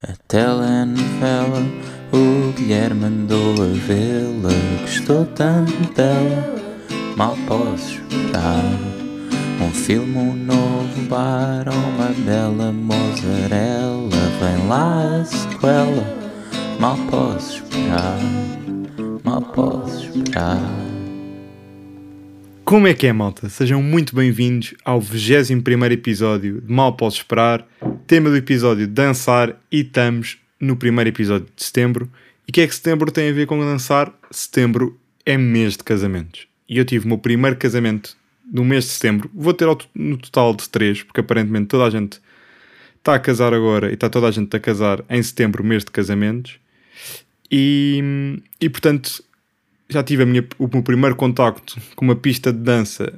A telenovela, o Guilherme andou a vê-la, gostou tanto dela, mal posso esperar. Um filme, um novo bar, uma bela mozzarella, vem lá a sequela, mal posso esperar, mal posso esperar. Como é que é, malta? Sejam muito bem-vindos ao 21 episódio de Mal Posso Esperar. Tema do episódio dançar e estamos no primeiro episódio de setembro. E o que é que setembro tem a ver com dançar? Setembro é mês de casamentos. E eu tive o meu primeiro casamento no mês de setembro. Vou ter no total de três, porque aparentemente toda a gente está a casar agora e está toda a gente a casar em setembro, mês de casamentos. E, e portanto, já tive minha, o meu primeiro contacto com uma pista de dança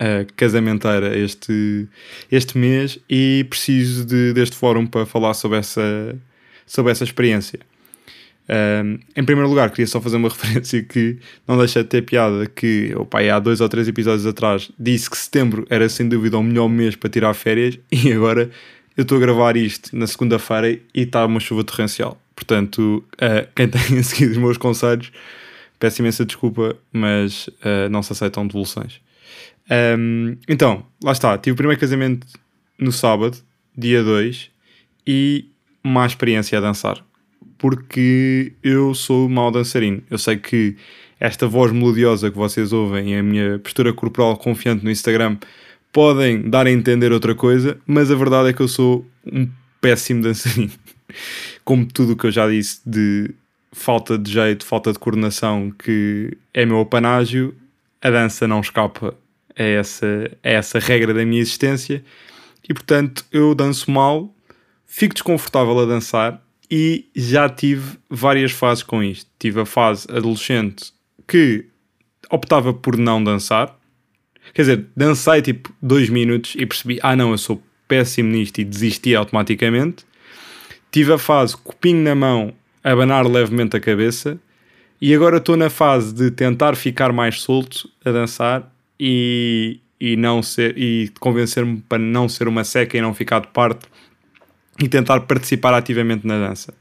uh, casamenteira este, este mês e preciso de, deste fórum para falar sobre essa, sobre essa experiência. Um, em primeiro lugar, queria só fazer uma referência que não deixa de ter piada que o pai há dois ou três episódios atrás disse que setembro era sem dúvida o melhor mês para tirar férias e agora eu estou a gravar isto na segunda-feira e está uma chuva torrencial. Portanto, uh, quem tem seguido os meus conselhos Peço imensa desculpa, mas uh, não se aceitam devoluções. Um, então, lá está. Tive o primeiro casamento no sábado, dia 2, e má experiência a dançar. Porque eu sou mau dançarino. Eu sei que esta voz melodiosa que vocês ouvem e a minha postura corporal confiante no Instagram podem dar a entender outra coisa, mas a verdade é que eu sou um péssimo dançarino. Como tudo o que eu já disse de falta de jeito, falta de coordenação que é meu apanágio, a dança não escapa a essa, a essa regra da minha existência e portanto eu danço mal, fico desconfortável a dançar e já tive várias fases com isto. Tive a fase adolescente que optava por não dançar, quer dizer, dancei tipo dois minutos e percebi, ah não, eu sou péssimo nisto e desisti automaticamente. Tive a fase copinho na mão abanar levemente a cabeça. E agora estou na fase de tentar ficar mais solto a dançar e, e não ser e convencer-me para não ser uma seca e não ficar de parte e tentar participar ativamente na dança.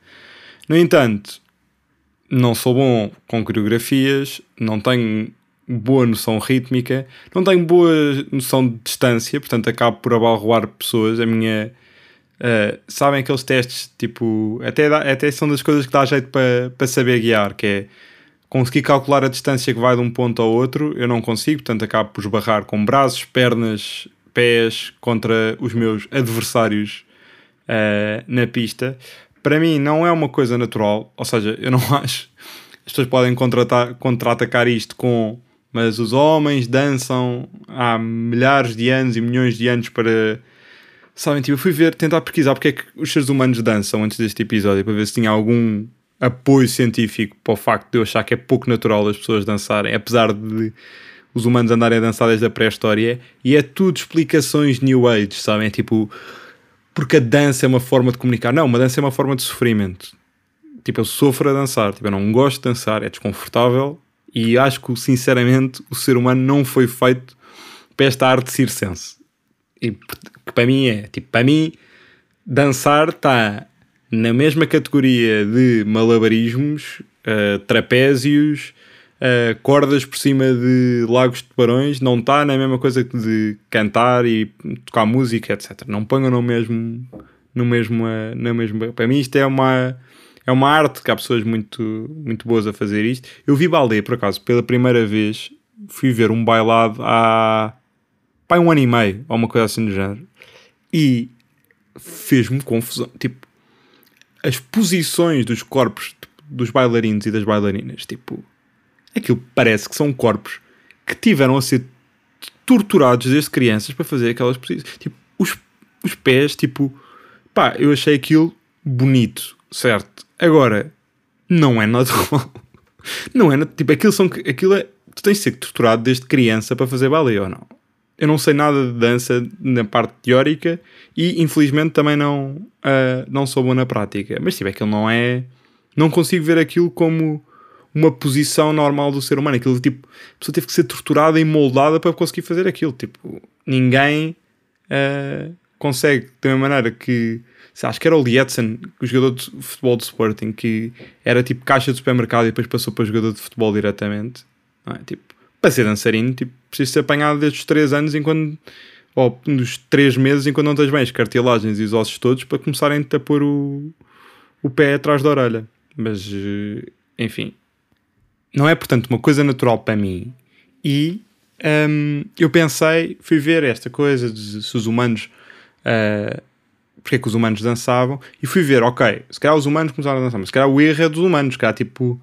No entanto, não sou bom com coreografias, não tenho boa noção rítmica, não tenho boa noção de distância, portanto acabo por abalroar pessoas. A minha Uh, sabem aqueles testes, tipo, até, dá, até são das coisas que dá jeito para pa saber guiar, que é conseguir calcular a distância que vai de um ponto ao outro, eu não consigo, portanto acabo por esbarrar com braços, pernas, pés contra os meus adversários uh, na pista. Para mim não é uma coisa natural, ou seja, eu não acho. As pessoas podem contra-atacar isto com mas os homens dançam há milhares de anos e milhões de anos para Sabem, tipo, eu fui ver, tentar pesquisar porque é que os seres humanos dançam antes deste episódio para ver se tinha algum apoio científico para o facto de eu achar que é pouco natural as pessoas dançarem, apesar de os humanos andarem a dançar desde a pré-história, e é tudo explicações New Age, sabem? É tipo, porque a dança é uma forma de comunicar. Não, uma dança é uma forma de sofrimento. Tipo, eu sofro a dançar, tipo, eu não gosto de dançar, é desconfortável, e acho que, sinceramente, o ser humano não foi feito para esta arte circense. E que para mim é, tipo, para mim, dançar está na mesma categoria de malabarismos, uh, trapézios, uh, cordas por cima de lagos de tubarões, não está na mesma coisa de cantar e tocar música, etc. Não ponham no mesmo, no mesmo, uh, no mesmo. Para mim, isto é uma. É uma arte que há pessoas muito, muito boas a fazer isto. Eu vi balé, por acaso, pela primeira vez. Fui ver um bailado há pá, um ano e meio, ou uma coisa assim do género. E fez-me confusão. Tipo, as posições dos corpos dos bailarinos e das bailarinas, tipo, aquilo parece que são corpos que tiveram a ser torturados desde crianças para fazer aquelas posições. Tipo, os, os pés, tipo, pá, eu achei aquilo bonito, certo? Agora, não é natural. Não é, tipo, aquilo, são, aquilo é, tu tens de ser torturado desde criança para fazer balé ou não? Eu não sei nada de dança na parte teórica e infelizmente também não, uh, não sou bom na prática. Mas tipo, aquilo não é. Não consigo ver aquilo como uma posição normal do ser humano. Aquilo tipo, a pessoa teve que ser torturada e moldada para conseguir fazer aquilo. Tipo, ninguém uh, consegue, da mesma maneira que acho que era o Lietzen, o jogador de futebol do Sporting, que era tipo caixa de supermercado e depois passou para jogador de futebol diretamente. Não é? Tipo, para ser dançarino, tipo, precisa ser apanhado desde os 3 anos enquanto ou nos 3 meses enquanto não tens bem as cartilagens e os ossos todos para começarem a pôr o, o pé atrás da orelha. Mas, eh, enfim, não é portanto uma coisa natural para mim. E um, eu pensei, fui ver esta coisa de se os humanos. Uh, porque é que os humanos dançavam e fui ver, ok, se calhar os humanos começaram a dançar, mas se calhar o erro é dos humanos, que tipo,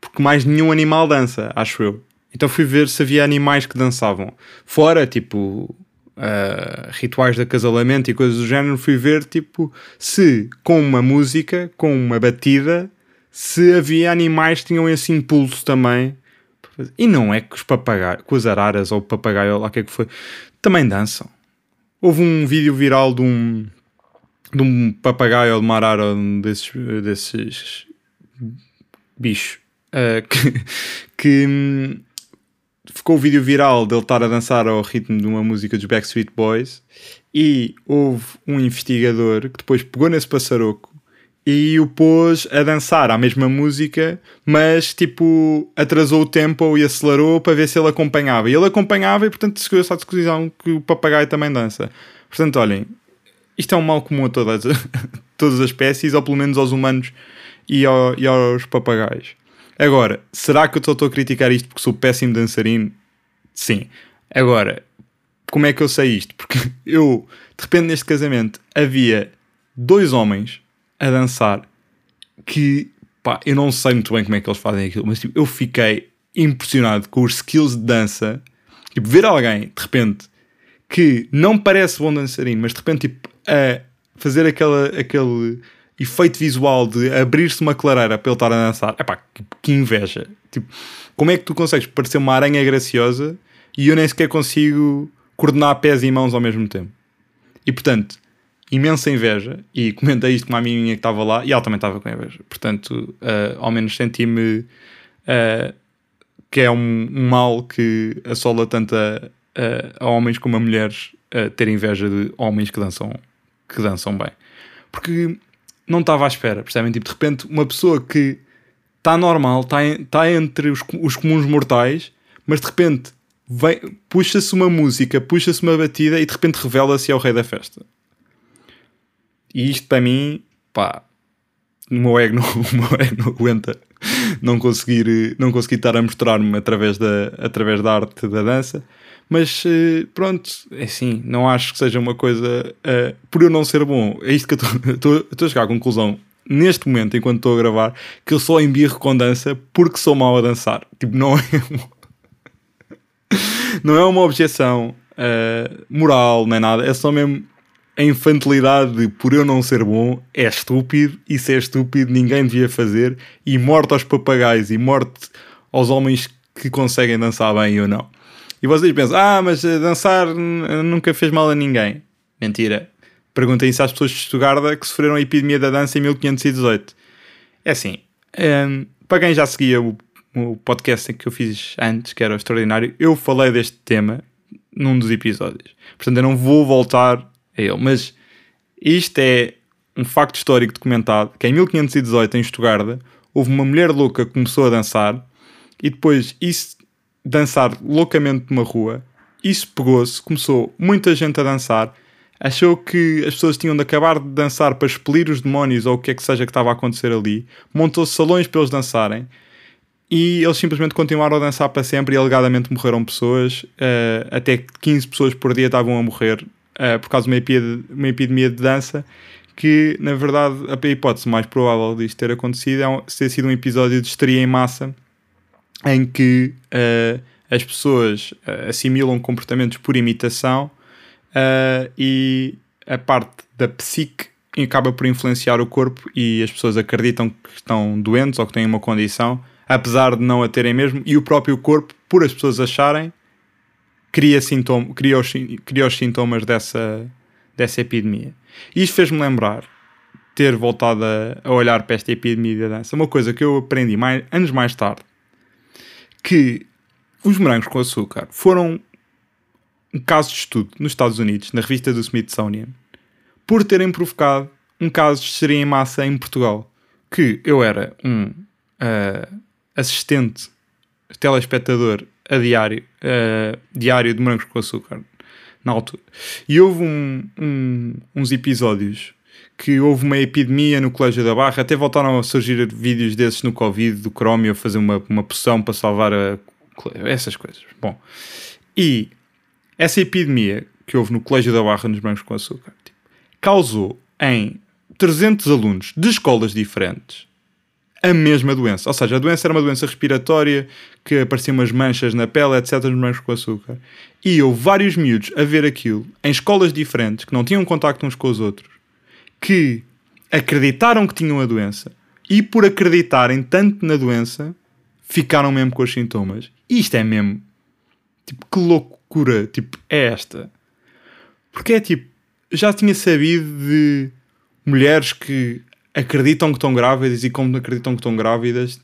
porque mais nenhum animal dança, acho eu. Então fui ver se havia animais que dançavam. Fora, tipo, uh, rituais de acasalamento e coisas do género, fui ver, tipo, se com uma música, com uma batida, se havia animais que tinham esse impulso também. E não é que os papagaios, com as araras ou o papagaio, lá o que é que foi, também dançam. Houve um vídeo viral de um, de um papagaio ou de uma arara, desses, desses bichos, uh, que, que hum, ficou o vídeo viral dele estar a dançar ao ritmo de uma música dos Backstreet Boys e houve um investigador que depois pegou nesse passaroco e o pôs a dançar à mesma música, mas tipo atrasou o tempo e acelerou para ver se ele acompanhava. E ele acompanhava e portanto chegou-se à discussão que o papagaio também dança. Portanto, olhem, isto é um mal comum a todas, todas as espécies, ou pelo menos aos humanos e, ao, e aos papagaios. Agora, será que eu estou a criticar isto porque sou péssimo dançarino? Sim. Agora, como é que eu sei isto? Porque eu, de repente, neste casamento, havia dois homens a dançar que, pá, eu não sei muito bem como é que eles fazem aquilo, mas tipo, eu fiquei impressionado com os skills de dança. Tipo, ver alguém, de repente, que não parece bom dançarino, mas de repente, tipo, a fazer aquela, aquele efeito visual de abrir-se uma clareira para ele estar a dançar, é pá, que, que, inveja. Tipo, como é que tu consegues parecer uma aranha graciosa e eu nem sequer consigo coordenar pés e mãos ao mesmo tempo? E portanto, imensa inveja. E comentei isto com uma amiga minha que estava lá e ela também estava com inveja. Portanto, uh, ao menos senti-me uh, que é um, um, mal que assola tanto a, a, a homens como a mulheres ter inveja de homens que dançam, que dançam bem. Porque não estava à espera, percebem? Tipo, de repente, uma pessoa que está normal, está tá entre os, os comuns mortais, mas de repente puxa-se uma música, puxa-se uma batida e de repente revela-se ao rei da festa. E isto para mim, pá, o meu ego não, o meu ego não aguenta não conseguir, não conseguir estar a mostrar-me através da, através da arte da dança. Mas eh, pronto, é assim, não acho que seja uma coisa uh, por eu não ser bom. É isto que eu estou a chegar à conclusão neste momento, enquanto estou a gravar, que eu só embirro com dança porque sou mau a dançar. Tipo, não é uma, não é uma objeção uh, moral, nem nada, é só mesmo a infantilidade de por eu não ser bom é estúpido e se é estúpido ninguém devia fazer e morte aos papagaios e morte aos homens que conseguem dançar bem ou não. E vocês pensam, ah, mas eh, dançar nunca fez mal a ninguém. Mentira. Perguntem isso às pessoas de Estugarda que sofreram a epidemia da dança em 1518. É assim, um, ehm, para quem já seguia o, o podcast que eu fiz antes, que era Extraordinário, eu falei deste tema num dos episódios. Portanto, eu não vou voltar a ele. Mas isto é um facto histórico documentado, que em 1518, em Estugarda, houve uma mulher louca que começou a dançar e depois isso dançar loucamente numa rua. Isso pegou-se, começou muita gente a dançar, achou que as pessoas tinham de acabar de dançar para expelir os demónios ou o que é que seja que estava a acontecer ali, montou salões para eles dançarem e eles simplesmente continuaram a dançar para sempre e alegadamente morreram pessoas, uh, até 15 pessoas por dia estavam a morrer uh, por causa de uma, uma epidemia de dança. Que na verdade a hipótese mais provável disto ter acontecido é ter sido um episódio de histeria em massa em que uh, as pessoas uh, assimilam comportamentos por imitação uh, e a parte da psique acaba por influenciar o corpo e as pessoas acreditam que estão doentes ou que têm uma condição, apesar de não a terem mesmo, e o próprio corpo, por as pessoas acharem, cria, sintoma, cria, os, cria os sintomas dessa, dessa epidemia. E isto fez-me lembrar ter voltado a, a, olhar para esta epidemia da dança, uma coisa que eu aprendi mais, anos mais tarde, que os morangos com açúcar foram um caso de estudo nos Estados Unidos, na revista do Smithsonian, por terem provocado um caso de histeria em massa em Portugal. Que eu era um uh, assistente, telespectador a diário, uh, diário de Morangos com Açúcar, na altura. E houve um, um, uns episódios que houve uma epidemia no Colégio da Barra, até voltaram a surgir vídeos desses no Covid, do Chromio, a fazer uma, uma poção para salvar a, essas coisas. Bom, e essa epidemia que houve no Colégio da Barra nos Brancos com Açúcar tipo, causou em 300 alunos de escolas diferentes a mesma doença. Ou seja, a doença era uma doença respiratória, que apareciam umas manchas na pele, etc., nos brancos com açúcar. E houve vários miúdos a ver aquilo em escolas diferentes, que não tinham contacto uns com os outros, que acreditaram que tinham a doença e por acreditarem tanto na doença, ficaram mesmo com os sintomas. E isto é mesmo. Tipo, que loucura tipo, é esta? Porque é tipo, já tinha sabido de mulheres que acreditam que estão grávidas e como acreditam que estão grávidas,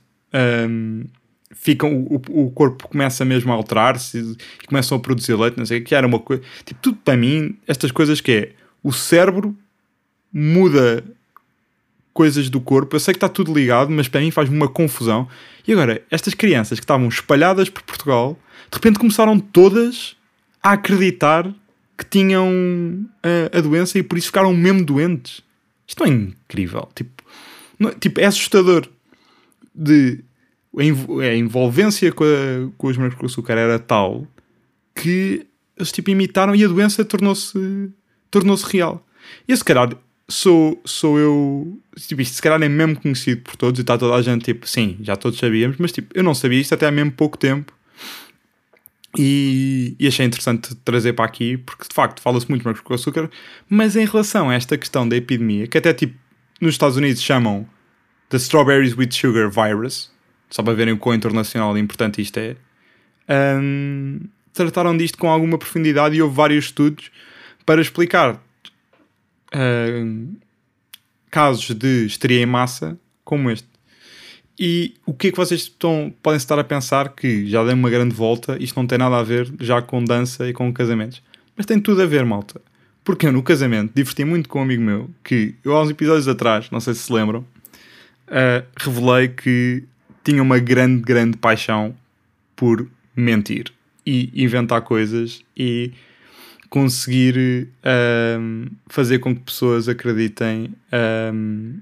um, ficam, o, o corpo começa mesmo a alterar-se e começam a produzir leite, não sei, que era uma coisa. Tipo, tudo para mim, estas coisas que é o cérebro muda coisas do corpo. Eu sei que está tudo ligado, mas para mim faz-me uma confusão. E agora, estas crianças que estavam espalhadas por Portugal, de repente começaram todas a acreditar que tinham a, a doença e por isso ficaram mesmo doentes. Isto é incrível. Tipo, não, tipo é assustador. De, a envolvência com, a, com os brancos com açúcar era tal que eles tipo, imitaram e a doença tornou-se tornou-se real. E se calhar sou, sou eu. Tipo, isto se calhar é mesmo conhecido por todos e está toda a gente tipo, sim, já todos sabíamos, mas tipo, eu não sabia isto até há mesmo pouco tempo. E, e, achei interessante trazer para aqui, porque de facto fala-se muito mais com açúcar, mas em relação a esta questão da epidemia, que até tipo nos Estados Unidos chamam The Strawberries with Sugar Virus, só para verem o quão internacional e importante isto é, um, trataram disto com alguma profundidade e houve vários estudos para explicar casos de histeria em massa como este. E o que é que vocês estão, podem estar a pensar que já dei uma grande volta, isto não tem nada a ver já com dança e com casamentos. Mas tem tudo a ver, malta. Porque eu no casamento diverti muito com um amigo meu que eu há uns episódios atrás, não sei se se lembram, uh, revelei que tinha uma grande, grande paixão por mentir e inventar coisas e conseguir um, fazer com que pessoas acreditem um,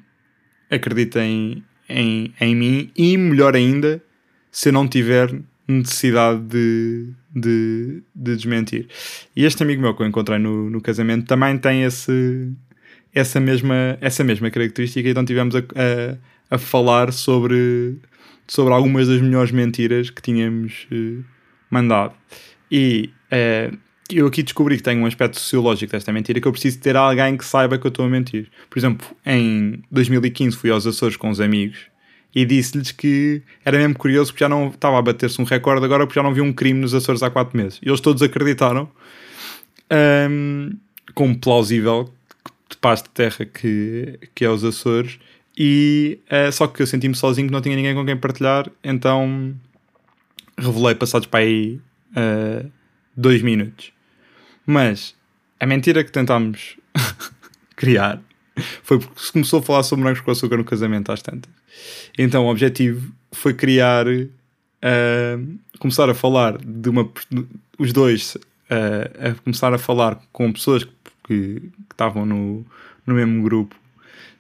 acreditem em, em mim e melhor ainda se eu não tiver necessidade de, de, de desmentir. E este amigo meu que eu encontrei no, no casamento também tem esse, essa, mesma, essa mesma característica, então tivemos a, a, a falar sobre, sobre algumas das melhores mentiras que tínhamos uh, mandado. E uh, eu aqui descobri que tenho um aspecto sociológico desta mentira que eu preciso ter alguém que saiba que eu estou a mentir. Por exemplo, em 2015 fui aos Açores com os amigos e disse-lhes que era mesmo curioso porque já não estava a bater-se um recorde agora porque já não vi um crime nos Açores há 4 meses. E eles todos acreditaram, um, como plausível, de paz de terra que, que é os Açores. E uh, só que eu senti-me sozinho, que não tinha ninguém com quem partilhar, então revelei passados para aí uh, dois minutos. Mas a mentira que tentámos criar foi porque se começou a falar sobre morangos com açúcar no casamento às tantas. Então o objetivo foi criar, uh, começar a falar de uma. Os dois uh, a começar a falar com pessoas que, estavam no, no mesmo grupo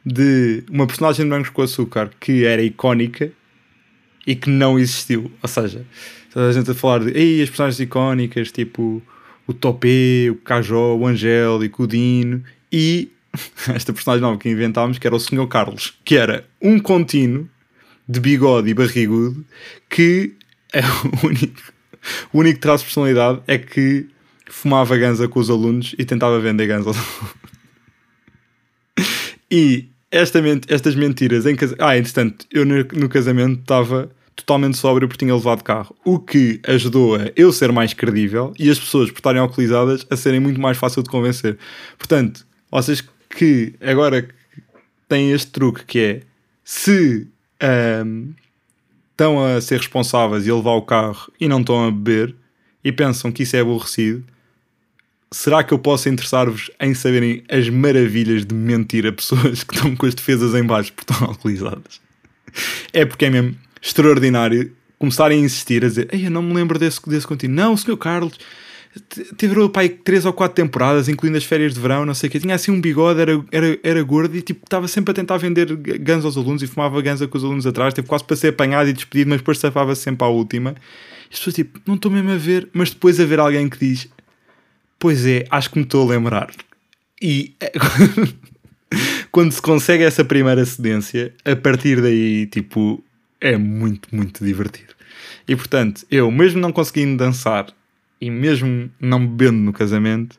de uma personagem de morangos com açúcar que era icónica e que não existiu. Ou seja, toda a gente a falar de Ei, as personagens icónicas, tipo o Topé, o Cajó, o Angélico, o Dino e esta personagem nova que inventámos, que era o Sr. Carlos, que era um contínuo de bigode e barrigudo que é o único, o único traço de personalidade é que fumava ganza com os alunos e tentava vender ganza aos alunos. E esta, estas mentiras em casamento. Ah, entretanto, eu no, no casamento estava totalmente sóbrio porque tinha levado carro. O que ajudou a eu ser mais credível e as pessoas por estarem alcoolizadas a serem muito mais fácil de convencer. Portanto, vocês que agora têm este truque que é se um, estão a ser responsáveis e a levar o carro e não estão a beber e pensam que isso é aborrecido, será que eu posso interessar-vos em saberem as maravilhas de mentir a pessoas que estão com as defesas em baixo porque estão alcoolizadas? É porque é mesmo extraordinário começarem a insistir, a dizer, Ei, eu não me lembro desse, desse contínuo. Não, o Sr. Carlos teve o pai três ou quatro temporadas, incluindo as férias de verão, não sei o que. Tinha assim um bigode, era, era, era gordo e tipo, estava sempre a tentar vender gans aos alunos e fumava ganza com os alunos atrás. Teve quase para ser apanhado e despedido, mas depois safava -se sempre à última. E as pessoas tipo, não estou mesmo a ver, mas depois a ver alguém que diz, pois é, acho que me estou a lembrar. E quando se consegue essa primeira cedência, a partir daí, tipo, é muito, muito divertido. E portanto, eu, mesmo não conseguindo dançar e mesmo não bebendo no casamento,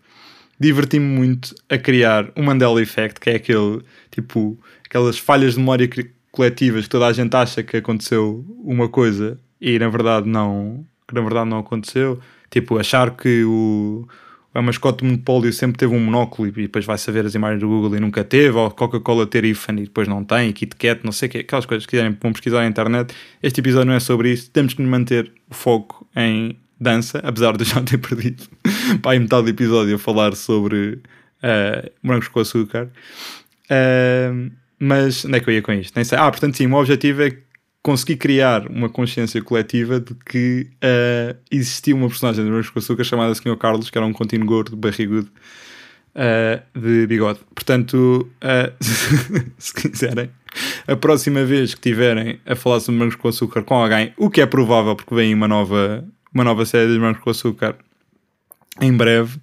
diverti-me muito a criar o Mandela Effect, que é aquele tipo aquelas falhas de memória coletivas que toda a gente acha que aconteceu uma coisa e na verdade não, que na verdade não aconteceu. Tipo, achar que o, a mascote do monopólio sempre teve um monóculo e depois vai saber as imagens do Google e nunca teve, ou Coca-Cola ter IFAN e depois não tem, Kit Kat, não sei o que, aquelas coisas que quiserem vão pesquisar na internet. Este episódio não é sobre isso, temos que manter o foco em dança, apesar de eu já ter perdido para aí metade do episódio a falar sobre uh, morangos com açúcar. Uh, mas onde é que eu ia com isto? Nem sei. Ah, portanto, sim, o meu objetivo é consegui criar uma consciência coletiva de que uh, existia uma personagem de Morangos com Açúcar chamada Sr. Carlos, que era um contínuo gordo, barrigudo, uh, de bigode. Portanto, uh, se quiserem, a próxima vez que tiverem a falar sobre Morangos com Açúcar com alguém, o que é provável porque vem uma nova, uma nova série de Morangos com Açúcar em breve,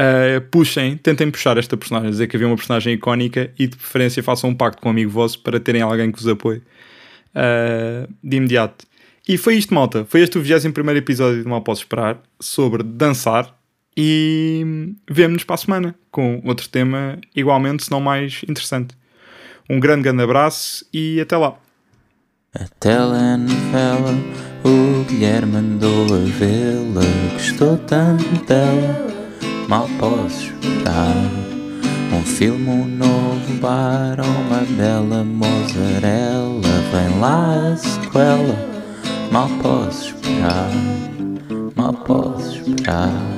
Uh, puxem, tentem puxar esta personagem, dizer que havia uma personagem icónica e de preferência façam um pacto com um amigo vosso para terem alguém que vos apoie uh, de imediato. E foi isto, malta. Foi este o 21 episódio de Mal Posso Esperar sobre dançar. E vemo-nos para a semana com outro tema igualmente, se não mais interessante. Um grande, grande abraço e até lá. A telenovela, o Guilherme mandou a vê-la, gostou tanto dela, mal posso esperar. Um filme, novo bar, uma bela mozzarella. Vem lá a sequela, mal posso esperar, mal posso esperar